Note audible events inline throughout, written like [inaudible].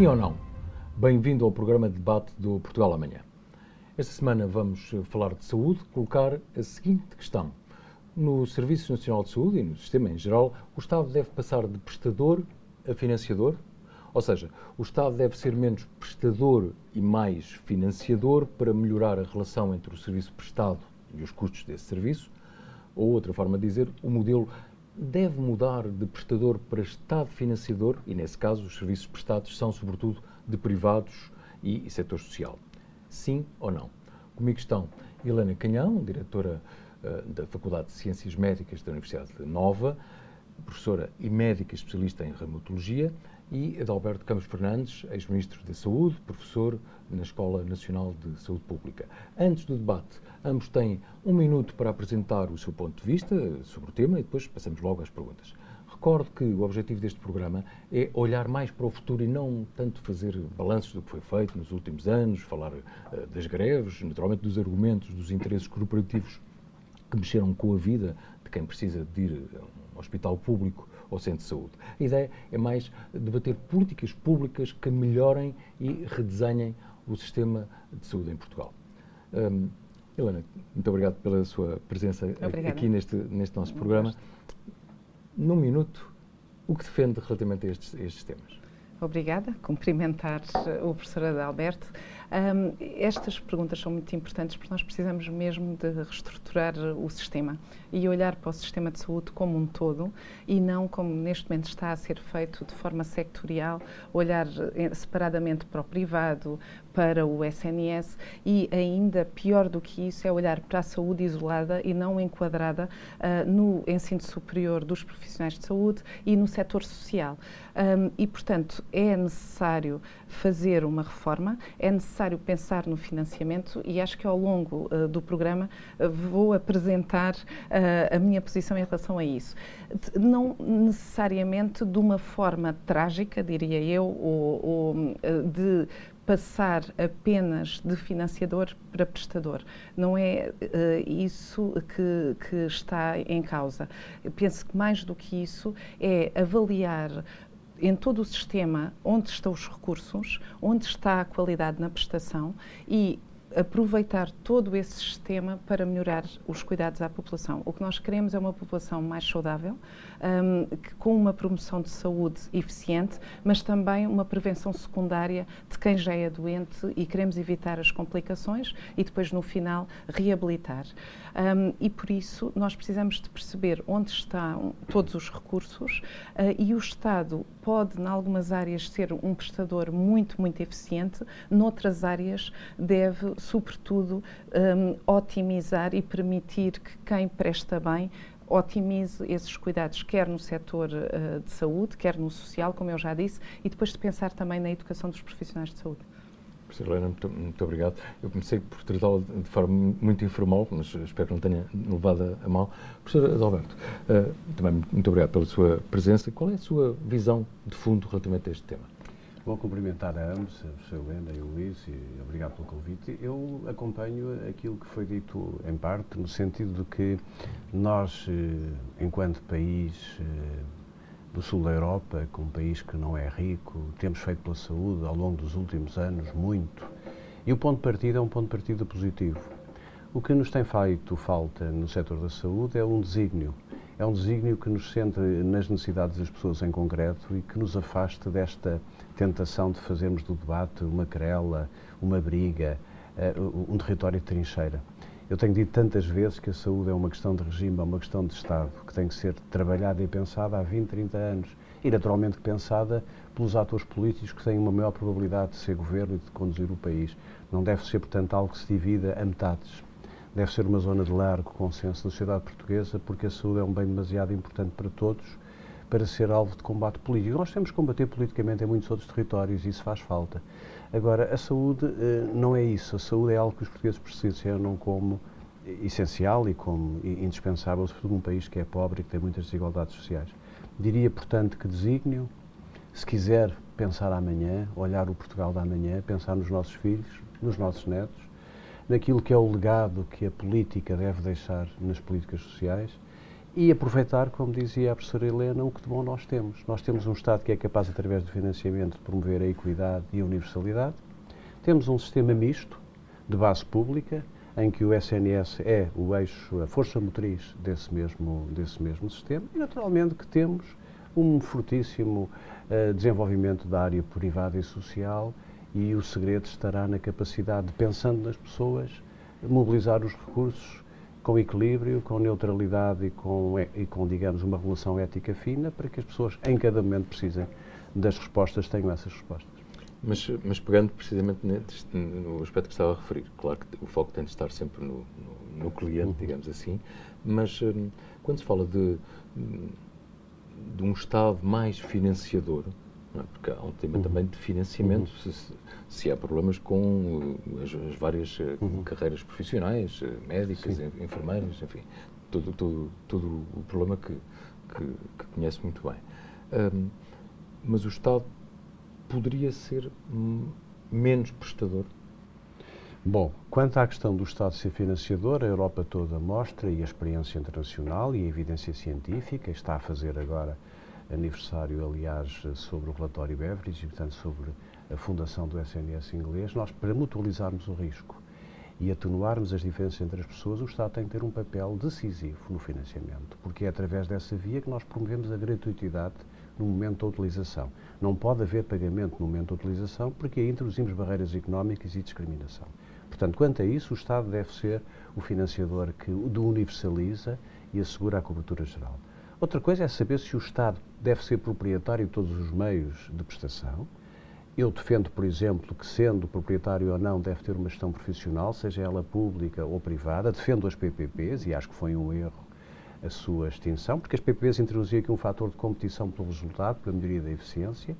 Sim ou não? Bem-vindo ao programa de debate do Portugal Amanhã. Esta semana vamos falar de saúde, colocar a seguinte questão. No Serviço Nacional de Saúde e no sistema em geral, o Estado deve passar de prestador a financiador? Ou seja, o Estado deve ser menos prestador e mais financiador para melhorar a relação entre o serviço prestado e os custos desse serviço? Ou outra forma de dizer, o modelo deve mudar de prestador para Estado financiador, e nesse caso os serviços prestados são sobretudo de privados e, setor social. Sim ou não? Comigo estão Helena Canhão, diretora uh, da Faculdade de Ciências Médicas da Universidade de Nova, professora e médica especialista em reumatologia, e Adalberto Campos Fernandes, ex-ministro da Saúde, professor na Escola Nacional de Saúde Pública. Antes do debate, ambos têm um minuto para apresentar o seu ponto de vista sobre o tema e depois passamos logo às perguntas. Recordo que o objetivo deste programa é olhar mais para o futuro e não tanto fazer balanços do que foi feito nos últimos anos, falar uh, das greves, naturalmente dos argumentos, dos interesses corporativos que mexeram com a vida de quem precisa de ir a um hospital público ou centro de saúde. A ideia é mais debater políticas públicas que melhorem e redesenhem o sistema de saúde em Portugal. Um, Helena, muito obrigado pela sua presença Obrigada. aqui neste, neste nosso programa. Num minuto, o que defende relativamente a estes, a estes temas? Obrigada. Cumprimentar o professor Adalberto. Um, estas perguntas são muito importantes porque nós precisamos mesmo de reestruturar o sistema e olhar para o sistema de saúde como um todo e não como neste momento está a ser feito de forma sectorial, olhar eh, separadamente para o privado, para o SNS e ainda pior do que isso é olhar para a saúde isolada e não enquadrada uh, no ensino superior dos profissionais de saúde e no setor social. Um, e, portanto, é necessário fazer uma reforma, é necessário pensar no financiamento e acho que ao longo uh, do programa uh, vou apresentar a minha posição em relação a isso. Não necessariamente de uma forma trágica, diria eu, ou, ou de passar apenas de financiador para prestador. Não é uh, isso que, que, está em causa. Eu penso que mais do que isso é avaliar em todo o sistema onde estão os recursos, onde está a qualidade na prestação e aproveitar todo esse sistema para melhorar os cuidados à população. O que nós queremos é uma população mais saudável, um, que, com uma promoção de saúde eficiente, mas também uma prevenção secundária de quem já é doente e queremos evitar as complicações e depois, no final, reabilitar. Um, e por isso nós precisamos de perceber onde estão todos os recursos uh, e o Estado pode, em algumas áreas, ser um prestador muito, muito eficiente, noutras áreas deve, sobretudo, um, otimizar e permitir que quem presta bem otimize esses cuidados, quer no setor uh, de saúde, quer no social, como eu já disse, e depois de pensar também na educação dos profissionais de saúde. Professora Helena, muito, muito, obrigado. Eu comecei por tratá-la de forma muito informal, mas espero que não tenha levado a mal. Professor Adalberto, uh, também muito obrigado pela sua presença. Qual é a sua visão de fundo relativamente a este tema? Vou cumprimentar a ambos, a professora Helena e o Luís, e obrigado pelo convite. Eu acompanho aquilo que foi dito em parte, no sentido de que nós, eh, enquanto país eh, do sul da Europa, com um país que não é rico, temos feito pela saúde ao longo dos últimos anos muito. E o ponto de partida é um ponto de partida positivo. O que nos tem feito falta no setor da saúde é um desígnio. É um desígnio que nos centra nas necessidades das pessoas em concreto e que nos afasta desta tentação de fazermos do debate uma querela, uma briga, uh, um território de trincheira. Eu tenho dito tantas vezes que a saúde é uma questão de regime, é uma questão de Estado, que tem que ser trabalhada e pensada há 20, 30 anos. E, naturalmente, pensada pelos atores políticos que têm uma maior probabilidade de ser governo e de conduzir o país. Não deve ser, portanto, algo que se divida a metades. Deve ser uma zona de largo consenso na sociedade portuguesa, porque a saúde é um bem demasiado importante para todos para ser alvo de combate político. Nós temos que combater politicamente em muitos outros territórios e isso faz falta. Agora, a saúde eh, não é isso. A saúde é algo que os portugueses percepcionam como essencial e como indispensável, sobretudo num país que é pobre e que tem muitas desigualdades sociais. Diria, portanto, que desígnio, se quiser pensar amanhã, olhar o Portugal da amanhã, pensar nos nossos filhos, nos nossos netos, naquilo que é o legado que a política deve deixar nas políticas sociais e aproveitar, como dizia a professora Helena, o que de bom nós temos. Nós temos um Estado que é capaz, através do financiamento, de promover a equidade e a universalidade. Temos um sistema misto, de base pública, em que o SNS é o eixo, a força motriz desse mesmo, desse mesmo sistema, e naturalmente que temos um fortíssimo uh, desenvolvimento da área privada e social, e o segredo estará na capacidade de, pensando nas pessoas, mobilizar os recursos com equilíbrio, com neutralidade e com, e com, digamos, uma relação ética fina para que as pessoas, em cada momento, precisem das respostas, tenham essas respostas. Mas, mas pegando precisamente neste, no aspecto que estava a referir, claro que o foco tem de estar sempre no, no, no cliente, uhum. digamos assim, mas um, quando se fala de, de um Estado mais financiador, é? porque há um tema uhum. também de financiamento, uhum. se, se, há problemas com uh, as, as várias uh, uhum. carreiras profissionais, uh, médicas, Sim. enfermeiras, enfim, todo, todo, todo o problema que, que, que conhece muito bem. Um, mas o Estado poderia ser menos prestador? Bom, quanto à questão do Estado ser financiador, a Europa toda mostra, e a experiência internacional e a evidência científica, está a fazer agora aniversário, aliás, sobre o relatório Beveridge, e, portanto, sobre a fundação do SNS inglês, nós, para mutualizarmos o risco e atenuarmos as diferenças entre as pessoas, o Estado tem que ter um papel decisivo no financiamento, porque é através dessa via que nós promovemos a gratuitidade no momento da utilização. Não pode haver pagamento no momento da utilização, porque aí introduzimos barreiras económicas e discriminação. Portanto, quanto a isso, o Estado deve ser o financiador que o universaliza e assegura a cobertura geral. Outra coisa é saber se o Estado deve ser proprietário de todos os meios de prestação. Eu defendo, por exemplo, que sendo proprietário ou não, deve ter uma gestão profissional, seja ela pública ou privada. Defendo as PPPs e acho que foi um erro a sua extinção, porque as PPPs introduziam aqui um fator de competição pelo resultado, pela melhoria da eficiência,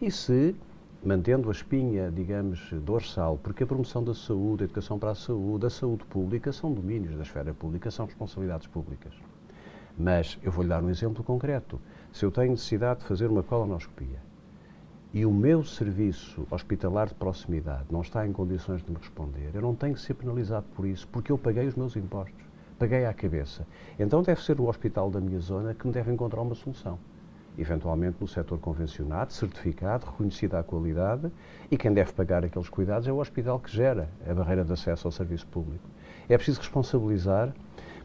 e se, mantendo a espinha, digamos, dorsal, porque a promoção da saúde, a educação para a saúde, a saúde pública são domínios da esfera pública, são responsabilidades públicas. Mas eu vou-lhe dar um exemplo concreto. Se eu tenho necessidade de fazer uma colonoscopia e o meu serviço hospitalar de proximidade não está em condições de me responder, eu não tenho que ser penalizado por isso, porque eu paguei os meus impostos paguei à cabeça. Então deve ser o hospital da minha zona que me deve encontrar uma solução. Eventualmente no setor convencionado, certificado, reconhecida a qualidade, e quem deve pagar aqueles cuidados é o hospital que gera a barreira de acesso ao serviço público. É preciso responsabilizar,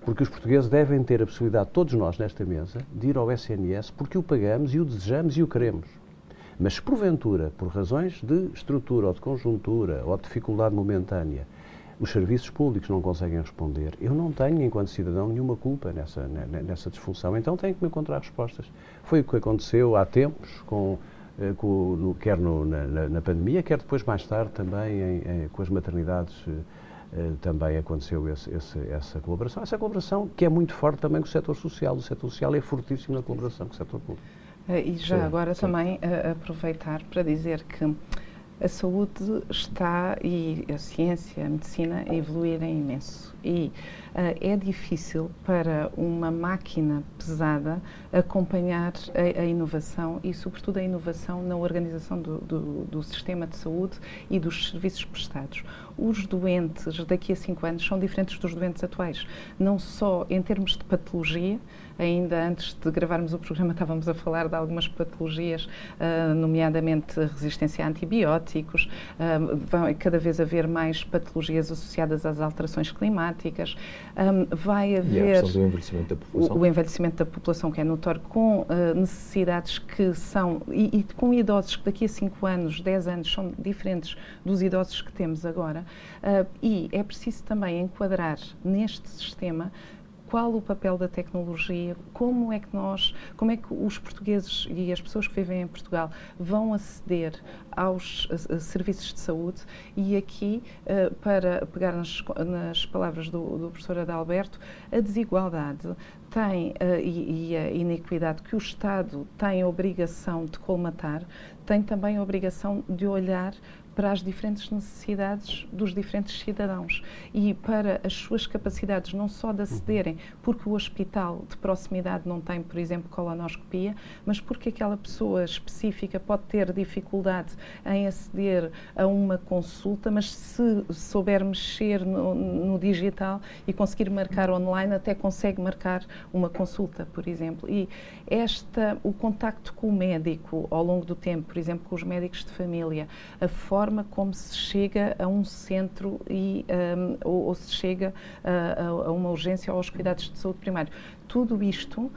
porque os portugueses devem ter a possibilidade, todos nós nesta mesa, de ir ao SNS porque o pagamos e o desejamos e o queremos. Mas se porventura, por razões de estrutura ou de conjuntura ou de dificuldade momentânea, os serviços públicos não conseguem responder. Eu não tenho, enquanto cidadão, nenhuma culpa nessa, nessa disfunção. Então tenho que me encontrar respostas. Foi o que aconteceu há tempos, com, eh, com no, quer no, na, na, pandemia, quer depois, mais tarde, também em, em, com as maternidades. Uh, também aconteceu esse, esse, essa colaboração. Essa colaboração que é muito forte também com o setor social. O setor social é fortíssimo na colaboração com o setor público. Uh, e já sim, agora sim. também uh, aproveitar para dizer que a saúde está e a ciência, a medicina evoluírem imenso. E uh, é difícil para uma máquina pesada acompanhar a, a, inovação e, sobretudo, a inovação na organização do, do, do sistema de saúde e dos serviços prestados os doentes daqui a cinco anos são diferentes dos doentes atuais. Não só em termos de patologia, ainda antes de gravarmos o programa estávamos a falar de algumas patologias, uh, nomeadamente resistência a antibióticos, uh, vão cada vez haver mais patologias associadas às alterações climáticas, um, vai haver o envelhecimento da população. O, o, envelhecimento da população que é notório, com uh, necessidades que são, e, e com idosos que daqui a 5 anos, 10 anos, são diferentes dos idosos que temos agora, e é preciso também enquadrar neste sistema qual o papel da tecnologia, como é que nós, como é que os portugueses e as pessoas que vivem em Portugal vão aceder aos a, a serviços de saúde? E aqui, uh, para pegar nas, nas palavras do, do, professor Adalberto, a desigualdade tem, uh, e, e, a inequidade que o Estado tem a obrigação de colmatar, tem também a obrigação de olhar para as diferentes necessidades dos diferentes cidadãos e para as suas capacidades não só de acederem porque o hospital de proximidade não tem, por exemplo, colonoscopia, mas porque aquela pessoa específica pode ter dificuldade em aceder a uma consulta, mas se souber mexer no, no digital e conseguir marcar online, até consegue marcar uma consulta, por exemplo. E esta, o contacto com o médico ao longo do tempo, por exemplo, com os médicos de família, a forma como se chega a um centro e, um, ou, ou, se chega a, a uma urgência ou aos cuidados de saúde primário. Tudo isto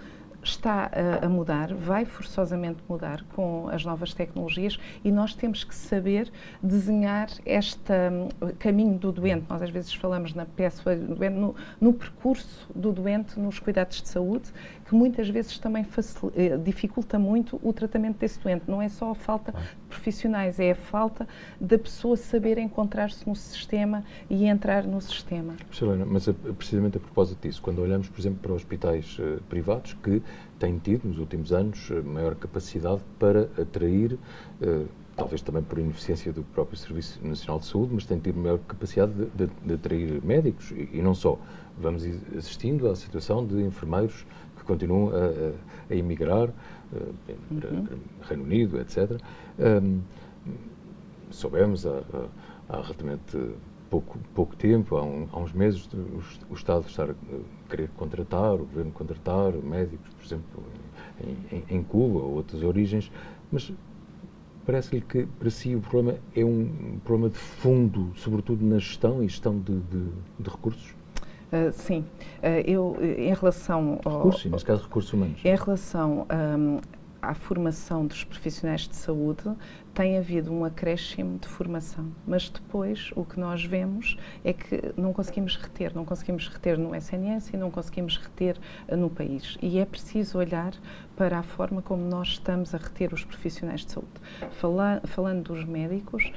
está a, mudar, vai forçosamente mudar com as novas tecnologias e nós temos que saber desenhar este um, caminho do doente. Nós às vezes falamos na peça do doente, no, no, percurso do doente nos cuidados de saúde, que muitas vezes também eh, dificulta muito o tratamento desse doente. Não é só a falta de profissionais, é a falta da pessoa saber encontrar-se no sistema e entrar no sistema. Helena, mas a, precisamente a propósito disso, quando olhamos, por exemplo, para hospitais uh, privados que têm tido nos últimos anos uh, maior capacidade para atrair uh, talvez também por ineficiência do próprio Serviço Nacional de Saúde, mas têm tido maior capacidade de, de, de atrair médicos e, e, não só. Vamos assistindo à situação de enfermeiros que continuam a, a, emigrar para, uhum. Reino Unido, etc. Um, soubemos há, há relativamente pouco, pouco tempo, há, um, há uns meses, o, o, Estado estar a querer contratar, o Governo contratar médicos, por exemplo, em, em, em Cuba ou outras origens, mas parece-lhe que para si o problema é um problema de fundo, sobretudo na gestão e gestão de, de, de recursos? Uh, sim, uh, eu em relação ao, recursos, nesse caso recursos humanos. Em relação um, à formação dos profissionais de saúde, tem havido um acréscimo de formação, mas depois o que nós vemos é que não conseguimos reter, não conseguimos reter no SNS e não conseguimos reter uh, no país. E é preciso olhar para a forma como nós estamos a reter os profissionais de saúde. Fala, falando dos médicos,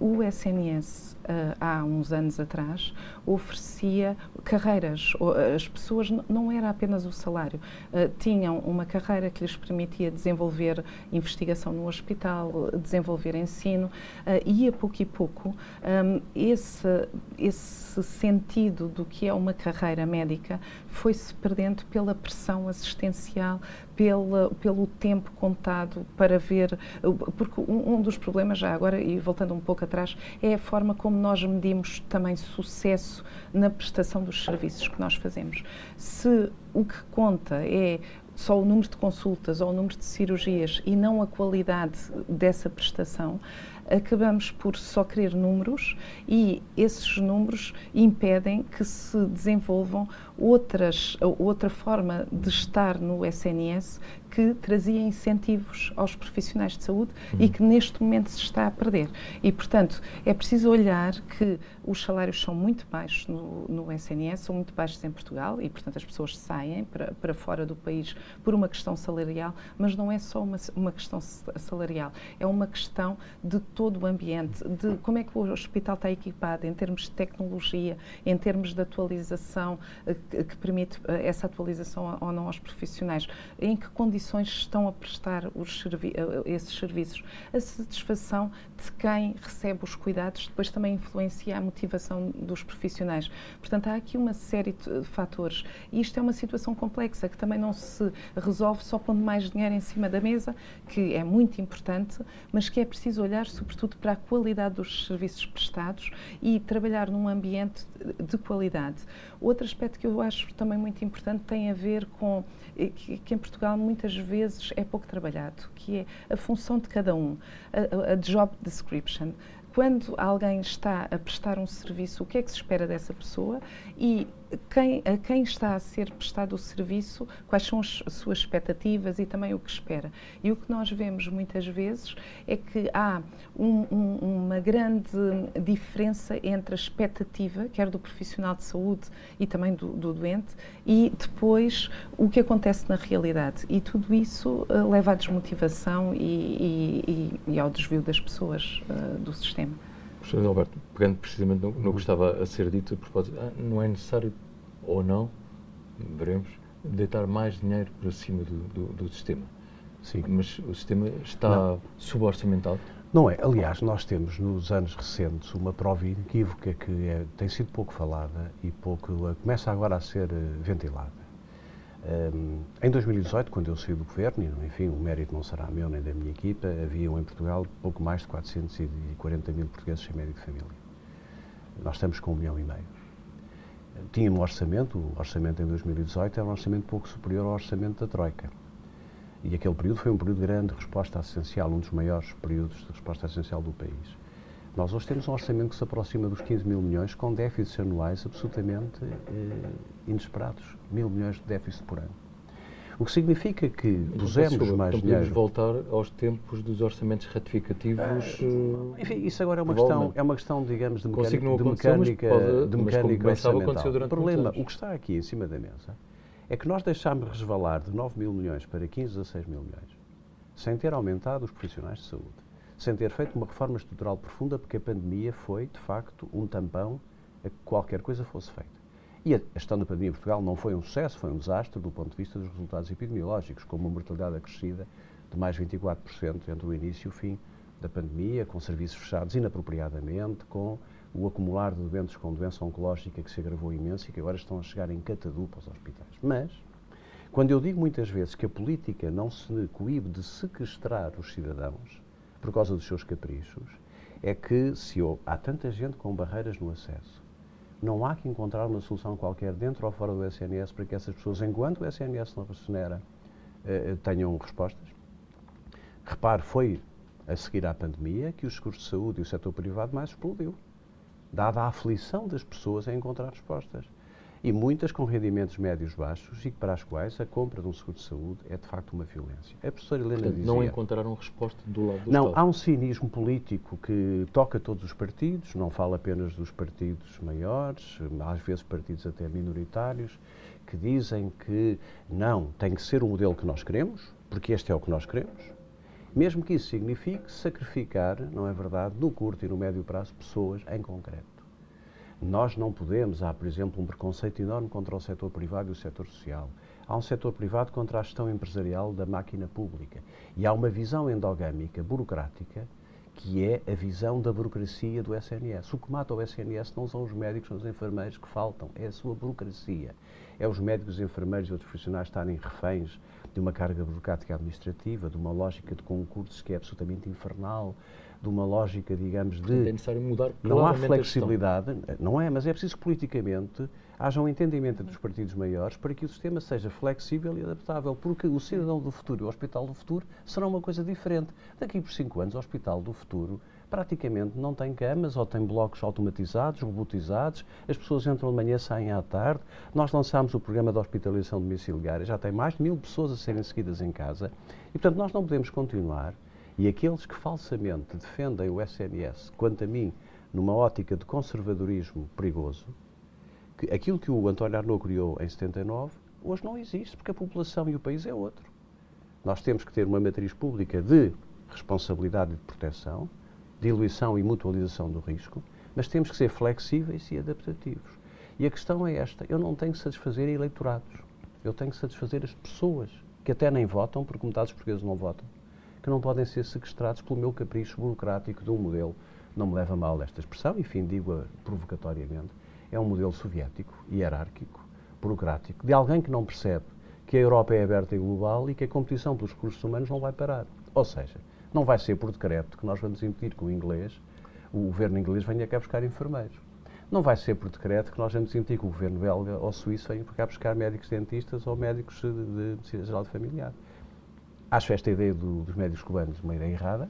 um, o SNS uh, há uns anos atrás, oferecia carreiras. As pessoas não era apenas o salário, uh, tinham uma carreira que lhes permitia desenvolver investigação no hospital, desenvolver ensino, uh, e a pouco e pouco um, esse, esse sentido do que é uma carreira médica foi-se perdendo pela pressão assistencial, pela, pelo tempo contado para ver. Porque um, um, dos problemas, já agora, e voltando um pouco atrás, é a forma como nós medimos também sucesso na prestação dos serviços que nós fazemos. Se o que conta é só o número de consultas ou o número de cirurgias e não a qualidade dessa prestação, acabamos por só querer números e esses números impedem que se desenvolvam outras, outra forma de estar no SNS que trazia incentivos aos profissionais de saúde uhum. e que neste momento se está a perder. E, portanto, é preciso olhar que os salários são muito baixos no, no SNS, são muito baixos em Portugal e, portanto, as pessoas saem para, para fora do país por uma questão salarial, mas não é só uma, uma questão salarial, é uma questão de todo o ambiente, de como é que o hospital está equipado em termos de tecnologia, em termos de atualização, eh, que, permite eh, essa atualização ou não aos profissionais, em que condições estão a prestar servi eh, esses serviços. A satisfação de quem recebe os cuidados depois também influencia a motivação dos profissionais. Portanto, há aqui uma série de fatores. E isto é uma situação complexa que também não se resolve só pondo mais dinheiro em cima da mesa, que é muito importante, mas que é preciso olhar sobretudo para a qualidade dos serviços prestados e trabalhar num ambiente de qualidade. Outro aspecto que eu acho também muito importante tem a ver com eh, que, que em Portugal muitas vezes é pouco trabalhado, que é a função de cada um, a, a job description. Quando alguém está a prestar um serviço, o que é que se espera dessa pessoa e quem, a quem está a ser prestado o serviço, quais são as suas expectativas e também o que espera. E o que nós vemos muitas vezes é que há um, um, uma grande diferença entre a expectativa, quer do profissional de saúde e também do, do doente, e depois o que acontece na realidade. E tudo isso uh, leva à desmotivação e, e, e, ao desvio das pessoas uh, do sistema. Professor Alberto, pegando precisamente no, no que estava a ser dito, a propósito, ah, não é necessário ou não, veremos, deitar mais dinheiro para cima do, do, do sistema. Sim. Mas o sistema está não. suborçamentado? Não é. Aliás, nós temos nos anos recentes uma prova inequívoca que é, tem sido pouco falada e pouco começa agora a ser ventilada. Um, em 2018, quando eu saí do governo, e enfim, o mérito não será meu nem da minha equipa, haviam em Portugal pouco mais de 440 mil portugueses sem médico de família. Nós estamos com um milhão e meio. Tínhamos um orçamento, o orçamento em 2018 era um orçamento pouco superior ao orçamento da Troika. E aquele período foi um período de grande resposta essencial, um dos maiores períodos de resposta essencial do país. Nós hoje temos um orçamento que se aproxima dos 15 mil milhões, com déficits anuais absolutamente eh, inesperados. Mil milhões de déficit por ano. O que significa que pusemos então, mais então dinheiro... voltar aos tempos dos orçamentos ratificativos... Ah, enfim, isso agora é uma questão, é uma questão, digamos, de mecânica, de mecânica, pode, de mecânica orçamental. O problema, o que está aqui em cima da mesa, é que nós deixámos resvalar de 9 mil milhões para 15, 16 mil milhões, sem ter aumentado os profissionais de saúde sem ter feito uma reforma estrutural profunda, porque a pandemia foi, de facto, um tampão a que qualquer coisa fosse feita. E a gestão da pandemia em Portugal não foi um sucesso, foi um desastre do ponto de vista dos resultados epidemiológicos, com uma mortalidade acrescida de mais 24% entre o início e o fim da pandemia, com serviços fechados inapropriadamente, com o acumular de doentes com doença oncológica que se agravou imenso e que agora estão a chegar em catadupa aos hospitais. Mas, quando eu digo muitas vezes que a política não se coíbe de sequestrar os cidadãos, por causa dos seus caprichos, é que se há tanta gente com barreiras no acesso, não há que encontrar uma solução qualquer dentro ou fora do SNS para que essas pessoas, enquanto o SNS não regenera, eh, eh, tenham respostas. Repare, foi a seguir à pandemia que os seguros de saúde e o setor privado mais explodiu, dada a aflição das pessoas em encontrar respostas e muitas com rendimentos médios baixos e para as quais a compra de um seguro de saúde é de facto uma violência. A professora Helena Portanto, dizia... Não encontraram resposta do lado do Não, Estado. há um cinismo político que toca todos os partidos, não fala apenas dos partidos maiores, às vezes partidos até minoritários, que dizem que não, tem que ser o modelo que nós queremos, porque este é o que nós queremos, mesmo que isso signifique sacrificar, não é verdade, no curto e no médio prazo, pessoas em concreto. Nós não podemos, há, por exemplo, um preconceito enorme contra o setor privado e o setor social. Há um setor privado contra a gestão empresarial da máquina pública. E há uma visão endogâmica, burocrática, que é a visão da burocracia do SNS. O que mata o SNS não são os médicos, são os enfermeiros que faltam, é a sua burocracia. É os médicos, os enfermeiros e outros profissionais estarem reféns de uma carga burocrática administrativa, de uma lógica de concursos que é absolutamente infernal, de uma lógica, digamos, de. É necessário mudar Não há flexibilidade, não é, mas é preciso que politicamente haja um entendimento entre os partidos maiores para que o sistema seja flexível e adaptável, porque o cidadão do futuro e o hospital do futuro serão uma coisa diferente. Daqui por cinco anos, o hospital do futuro praticamente não tem camas ou tem blocos automatizados, robotizados, as pessoas entram de manhã, saem à tarde. Nós lançámos o programa de hospitalização domiciliária, já tem mais de mil pessoas a serem seguidas em casa e, portanto, nós não podemos continuar e aqueles que falsamente defendem o SNS, quanto a mim, numa ótica de conservadorismo perigoso, que aquilo que o António Arnaud criou em 79, hoje não existe, porque a população e o país é outro. Nós temos que ter uma matriz pública de responsabilidade e de proteção, diluição e mutualização do risco, mas temos que ser flexíveis e adaptativos. E a questão é esta: eu não tenho que satisfazer eleitorados, eu tenho que satisfazer as pessoas, que até nem votam, porque metade dos portugueses não votam que não podem ser sequestrados pelo meu capricho burocrático de um modelo, não me leva mal esta expressão, enfim, digo-a provocatoriamente, é um modelo soviético, hierárquico, burocrático, de alguém que não percebe que a Europa é aberta e global e que a competição pelos recursos humanos não vai parar. Ou seja, não vai ser por decreto que nós vamos impedir que o inglês, o governo inglês, venha cá buscar enfermeiros. Não vai ser por decreto que nós vamos impedir que o governo belga ou suíço venha cá buscar médicos dentistas ou médicos de medicina geral de familiar. Acho esta ideia do, dos médicos cubanos uma ideia errada,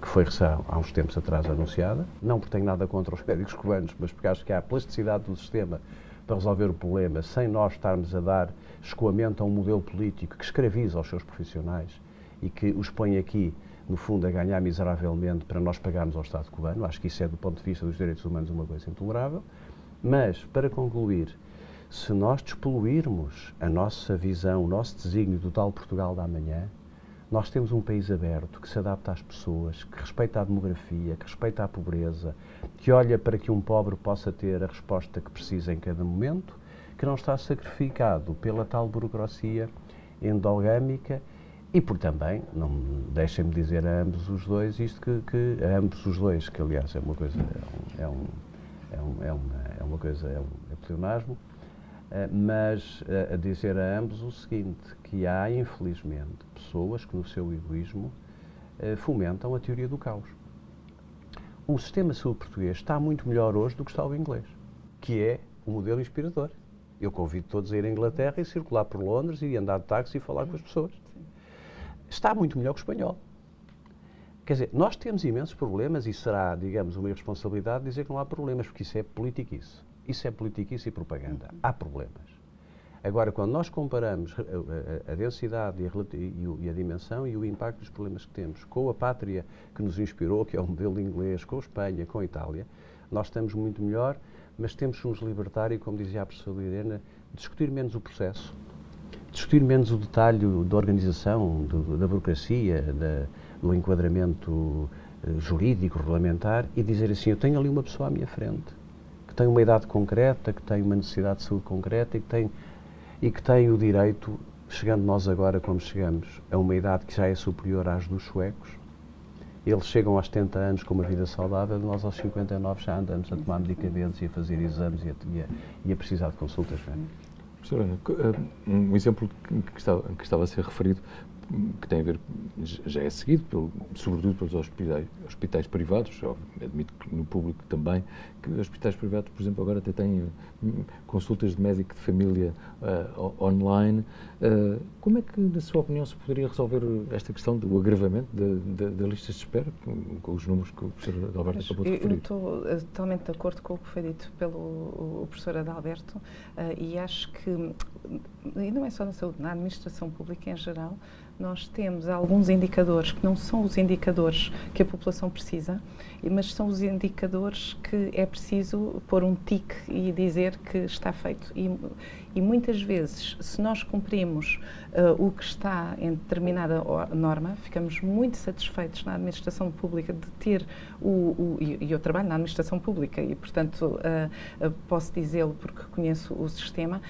que foi há uns tempos atrás anunciada. Não porque tenho nada contra os [laughs] médicos cubanos, mas porque acho que há plasticidade do sistema para resolver o problema sem nós estarmos a dar escoamento a um modelo político que escraviza os seus profissionais e que os põe aqui, no fundo, a ganhar miseravelmente para nós pagarmos ao Estado cubano. Acho que isso é, do ponto de vista dos direitos humanos, uma coisa intolerável. Mas, para concluir, se nós despoluirmos a nossa visão, o nosso desígnio do tal Portugal da amanhã, nós temos um país aberto que se adapta às pessoas, que respeita a demografia, que respeita a pobreza, que olha para que um pobre possa ter a resposta que precisa em cada momento, que não está sacrificado pela tal burocracia endogâmica E por também, não deixem-me dizer a ambos os dois isto que, que, a ambos os dois, que aliás é uma coisa, é, um, é, um, é, uma, é uma coisa, é um é pleonasmo, uh, mas uh, a dizer a ambos o seguinte, que há infelizmente pessoas que no seu egoísmo uh, fomentam a teoria do caos. O sistema de saúde português está muito melhor hoje do que está o inglês, que é o modelo inspirador. Eu convido todos a ir à Inglaterra e circular por Londres e andar de táxi e falar com as pessoas está muito melhor que o espanhol. Quer dizer, nós temos imensos problemas e será, digamos, uma irresponsabilidade dizer que não há problemas, porque isso é politiquice. Isso é politiquice e propaganda. Uhum. Há problemas. Agora, quando nós comparamos a, a, a densidade e a, e a, dimensão e o impacto dos problemas que temos com a pátria que nos inspirou, que é o modelo inglês, com a Espanha, com a Itália, nós estamos muito melhor, mas temos que nos libertar e, como dizia a professora Irena, discutir menos o processo, discutir menos o detalhe da organização, do, da burocracia, da, do enquadramento uh, jurídico, regulamentar e dizer assim: eu tenho ali uma pessoa à minha frente que tem uma idade concreta, que tem uma necessidade de saúde concreta e que tem, e que tem o direito, chegando nós agora como chegamos, a uma idade que já é superior às dos suecos. Eles chegam aos 70 anos com uma vida saudável, nós aos 59 já andamos a tomar medicamentos e a fazer exames e a, e a, e a precisar de consultas. É? Professora, eh, um exemplo que estava, que estava a ser referido que tem a ver, já é seguido, pelo, sobretudo pelos hospitais, hospitais privados, admito que no público também, que hospitais privados, por exemplo, agora até têm hum, consultas de médico de família uh, online. Uh, como é que, na sua opinião, se poderia resolver esta questão do agravamento da, lista de espera, com, com, os números que o professor Adalberto Mas acabou de referir? Eu estou totalmente de acordo com o que foi dito pelo professor Adalberto uh, e acho que, e não é só na saúde, na administração pública em geral, nós temos alguns indicadores que não são os indicadores que a população precisa, mas são os indicadores que é preciso pôr um tique e dizer que está feito. E, e muitas vezes, se nós cumprimos uh, o que está em determinada norma, ficamos muito satisfeitos na administração pública de ter o. o e, eu trabalho na administração pública e, portanto, uh, uh, posso dizê-lo porque conheço o sistema,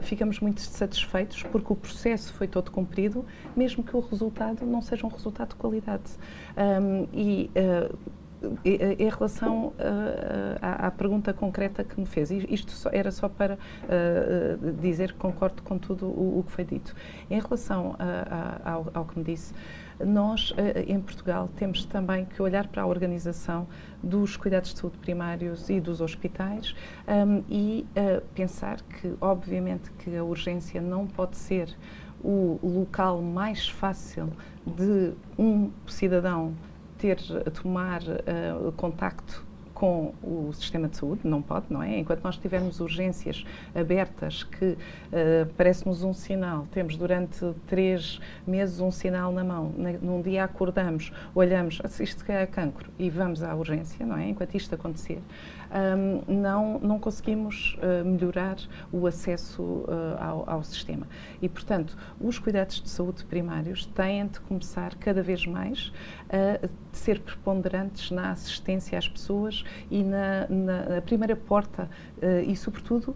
ficamos muito satisfeitos porque o processo foi todo cumprido, mesmo que o resultado não seja um resultado de qualidade. Um, e em relação uh, à, à, pergunta concreta que me fez, isto só, era só para uh, dizer que concordo com tudo o, o que foi dito. Em relação a, ao, ao, que me disse, nós em Portugal temos também que olhar para a organização dos cuidados de saúde primários e dos hospitais um, e pensar que, obviamente, que a urgência não pode ser o local mais fácil de um cidadão ter, tomar uh, contacto com o sistema de saúde, não pode, não é? Enquanto nós tivermos urgências abertas que uh, parece-nos um sinal, temos durante três meses um sinal na mão, num dia acordamos, olhamos, ah, isto é cancro e vamos à urgência, não é? Enquanto isto acontecer, um, não, não conseguimos uh, melhorar o acesso uh, ao, ao, sistema. E, portanto, os cuidados de saúde primários têm de começar cada vez mais a ser preponderantes na assistência às pessoas e na, na primeira porta uh, e, sobretudo,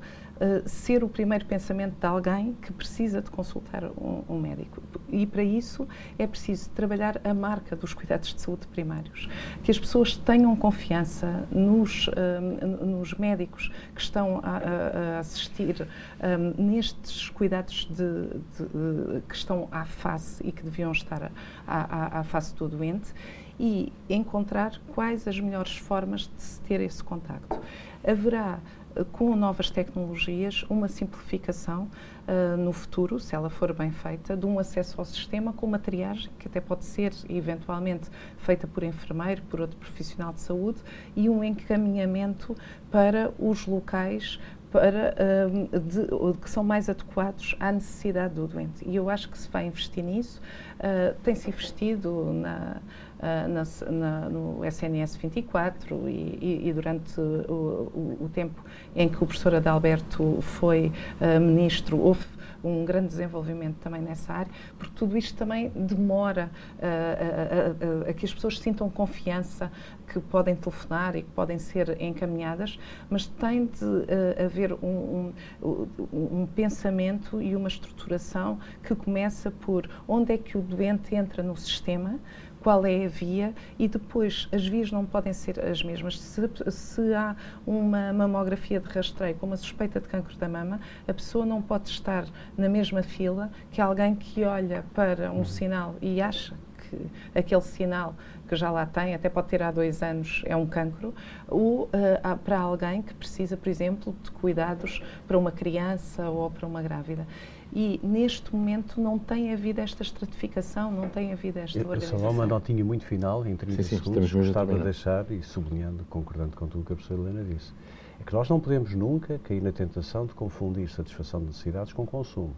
ser o primeiro pensamento de alguém que precisa de consultar um, um, médico. E para isso é preciso trabalhar a marca dos cuidados de saúde primários, que as pessoas tenham confiança nos, uh, nos médicos que estão a, a assistir um, nestes cuidados de, de, que estão à face e que deviam estar à, à, face do doente e encontrar quais as melhores formas de se ter esse contacto. Haverá com novas tecnologias, uma simplificação uh, no futuro, se ela for bem feita, de um acesso ao sistema com uma triagem, que até pode ser eventualmente feita por enfermeiro, por outro profissional de saúde, e um encaminhamento para os locais para, uh, de, que são mais adequados à necessidade do doente. E eu acho que se vai investir nisso, uh, tem-se investido na uh, na, na, no SNS 24 e, e, e durante o, o, o, tempo em que o professor Adalberto foi uh, ministro, houve um grande desenvolvimento também nessa área, porque tudo isto também demora uh, a, a, a, que as pessoas sintam confiança que podem telefonar e que podem ser encaminhadas, mas tem de uh, haver um, um, um, pensamento e uma estruturação que começa por onde é que o doente entra no sistema, qual é a via e depois as vias não podem ser as mesmas. Se, se, há uma mamografia de rastreio com uma suspeita de cancro da mama, a pessoa não pode estar na mesma fila que alguém que olha para um uhum. sinal e acha aquele sinal que já lá tem, até pode ter há dois anos, é um cancro, ou uh, para alguém que precisa, por exemplo, de cuidados para uma criança ou para uma grávida. E neste momento não tem havido esta estratificação, não tem havido esta organização. Só uma notinha muito final, em 30 sim, sim, segundos, gostava de deixar, e sublinhando, concordando com tudo o que a professora Helena disse, é que nós não podemos nunca cair na tentação de confundir satisfação de necessidades com consumo.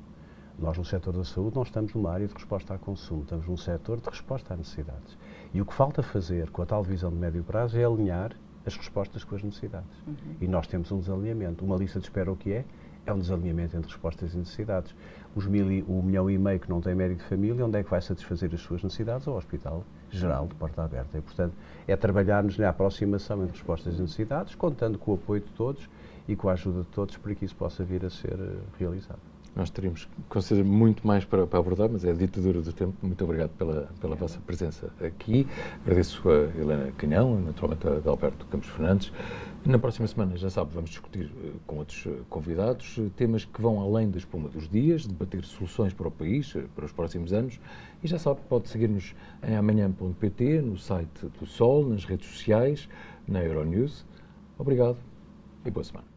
Nós, no setor da saúde, não estamos numa área de resposta ao consumo, estamos num setor de resposta às necessidades. E o que falta fazer com a tal visão de médio prazo é alinhar as respostas com as necessidades. Uhum. E nós temos um desalinhamento. Uma lista de espera o que é? É um desalinhamento entre respostas e necessidades. Os mil e, o milhão e meio que não tem médico de família, onde é que vai satisfazer as suas necessidades? Ao Hospital Geral de Porta Aberta. E, portanto, é trabalharmos na aproximação entre respostas e necessidades, contando com o apoio de todos e com a ajuda de todos para que isso possa vir a ser eh, realizado. Nós teríamos, com certeza, muito mais para, para, abordar, mas é a ditadura do tempo. Muito obrigado pela, pela vossa presença aqui. Agradeço a Helena Canhão, naturalmente a Alberto Campos Fernandes. Na próxima semana, já sabe, vamos discutir uh, com outros uh, convidados uh, temas que vão além da espuma dos dias, debater soluções para o país, para os próximos anos. E já sabe, pode seguir-nos em amanhã.pt, no site do Sol, nas redes sociais, na Euronews. Obrigado e boa semana.